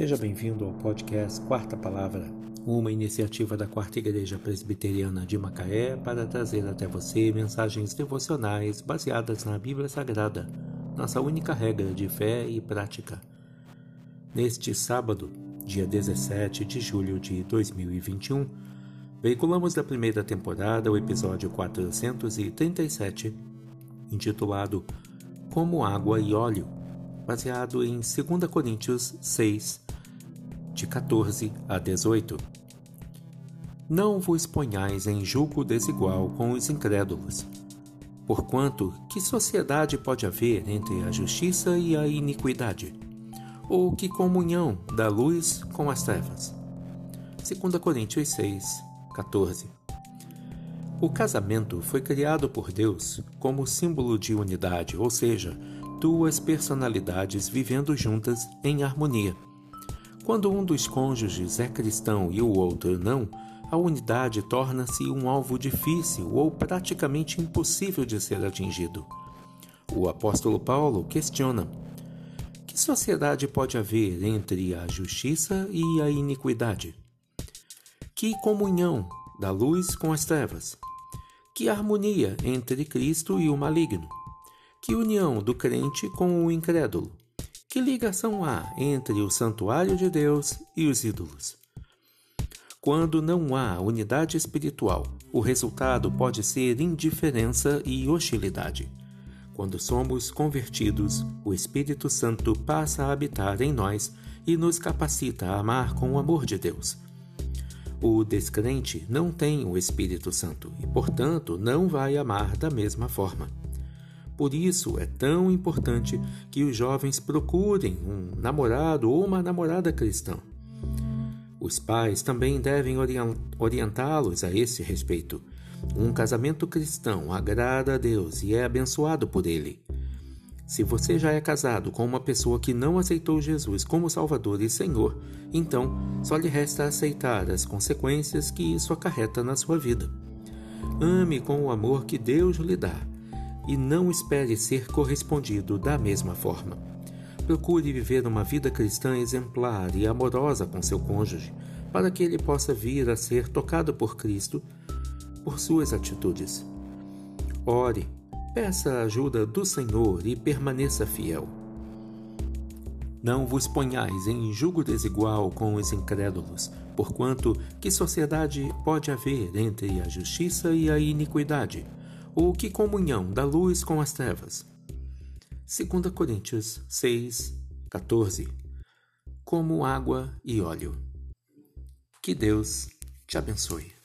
Seja bem-vindo ao podcast Quarta Palavra, uma iniciativa da Quarta Igreja Presbiteriana de Macaé para trazer até você mensagens devocionais baseadas na Bíblia Sagrada, nossa única regra de fé e prática. Neste sábado, dia 17 de julho de 2021, veiculamos da primeira temporada o episódio 437, intitulado Como Água e Óleo baseado em 2 Coríntios 6, de 14 a 18. Não vos ponhais em julgo desigual com os incrédulos. Porquanto, que sociedade pode haver entre a justiça e a iniquidade? Ou que comunhão da luz com as trevas? 2 Coríntios 6, 14. O casamento foi criado por Deus como símbolo de unidade, ou seja, duas personalidades vivendo juntas em harmonia. Quando um dos cônjuges é cristão e o outro não, a unidade torna-se um alvo difícil ou praticamente impossível de ser atingido. O apóstolo Paulo questiona: que sociedade pode haver entre a justiça e a iniquidade? Que comunhão da luz com as trevas? Que harmonia entre Cristo e o maligno? Que união do crente com o incrédulo? Que ligação há entre o santuário de Deus e os ídolos? Quando não há unidade espiritual, o resultado pode ser indiferença e hostilidade. Quando somos convertidos, o Espírito Santo passa a habitar em nós e nos capacita a amar com o amor de Deus. O descrente não tem o Espírito Santo e, portanto, não vai amar da mesma forma. Por isso é tão importante que os jovens procurem um namorado ou uma namorada cristã. Os pais também devem orientá-los a esse respeito. Um casamento cristão agrada a Deus e é abençoado por Ele. Se você já é casado com uma pessoa que não aceitou Jesus como Salvador e Senhor, então só lhe resta aceitar as consequências que isso acarreta na sua vida. Ame com o amor que Deus lhe dá e não espere ser correspondido da mesma forma. Procure viver uma vida cristã exemplar e amorosa com seu cônjuge, para que ele possa vir a ser tocado por Cristo por suas atitudes. Ore, peça a ajuda do Senhor e permaneça fiel. Não vos ponhais em julgo desigual com os incrédulos, porquanto que sociedade pode haver entre a justiça e a iniquidade? Ou que comunhão da luz com as trevas? 2 Coríntios 6, 14 Como água e óleo. Que Deus te abençoe.